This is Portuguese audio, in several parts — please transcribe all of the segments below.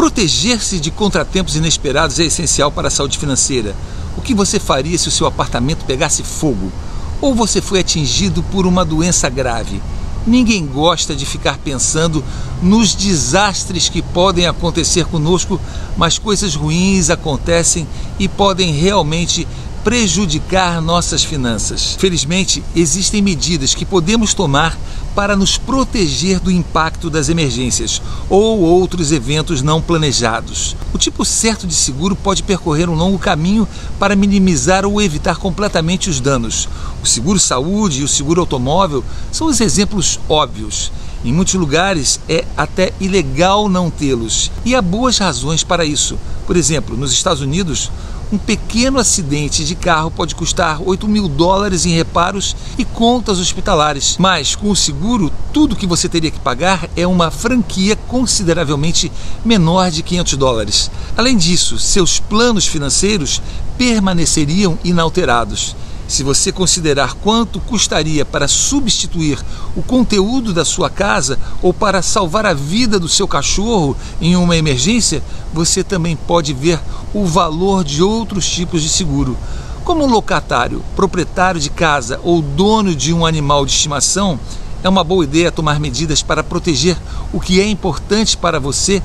Proteger-se de contratempos inesperados é essencial para a saúde financeira. O que você faria se o seu apartamento pegasse fogo? Ou você foi atingido por uma doença grave? Ninguém gosta de ficar pensando nos desastres que podem acontecer conosco, mas coisas ruins acontecem e podem realmente prejudicar nossas finanças. Felizmente, existem medidas que podemos tomar para nos proteger do impacto das emergências ou outros eventos não planejados. O tipo certo de seguro pode percorrer um longo caminho para minimizar ou evitar completamente os danos. O seguro saúde e o seguro automóvel são os exemplos óbvios. Em muitos lugares é até ilegal não tê-los e há boas razões para isso. Por exemplo, nos Estados Unidos, um pequeno acidente de carro pode custar 8 mil dólares em reparos e contas hospitalares. Mas com o seguro, tudo que você teria que pagar é uma franquia consideravelmente menor de 500 dólares. Além disso, seus planos financeiros permaneceriam inalterados. Se você considerar quanto custaria para substituir o conteúdo da sua casa ou para salvar a vida do seu cachorro em uma emergência, você também pode ver o valor de outros tipos de seguro. Como locatário, proprietário de casa ou dono de um animal de estimação, é uma boa ideia tomar medidas para proteger o que é importante para você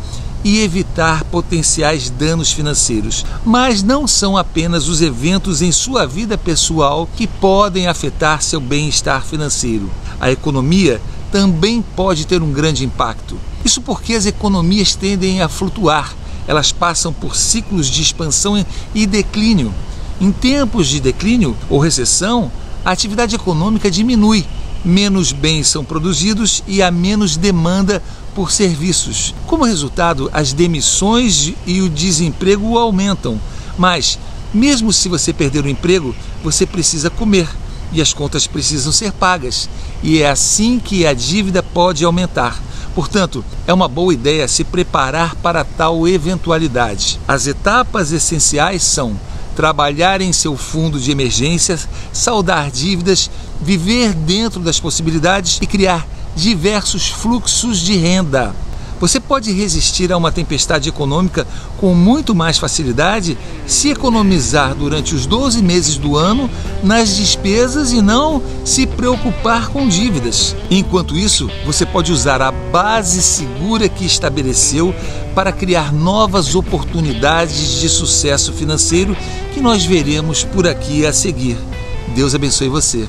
e evitar potenciais danos financeiros. Mas não são apenas os eventos em sua vida pessoal que podem afetar seu bem-estar financeiro. A economia também pode ter um grande impacto. Isso porque as economias tendem a flutuar, elas passam por ciclos de expansão e declínio. Em tempos de declínio ou recessão, a atividade econômica diminui, menos bens são produzidos e há menos demanda por serviços. Como resultado, as demissões e o desemprego aumentam. Mas, mesmo se você perder o emprego, você precisa comer e as contas precisam ser pagas. E é assim que a dívida pode aumentar. Portanto, é uma boa ideia se preparar para tal eventualidade. As etapas essenciais são trabalhar em seu fundo de emergências, saldar dívidas, viver dentro das possibilidades e criar diversos fluxos de renda. Você pode resistir a uma tempestade econômica com muito mais facilidade se economizar durante os 12 meses do ano nas despesas e não se preocupar com dívidas. Enquanto isso, você pode usar a base segura que estabeleceu para criar novas oportunidades de sucesso financeiro que nós veremos por aqui a seguir. Deus abençoe você.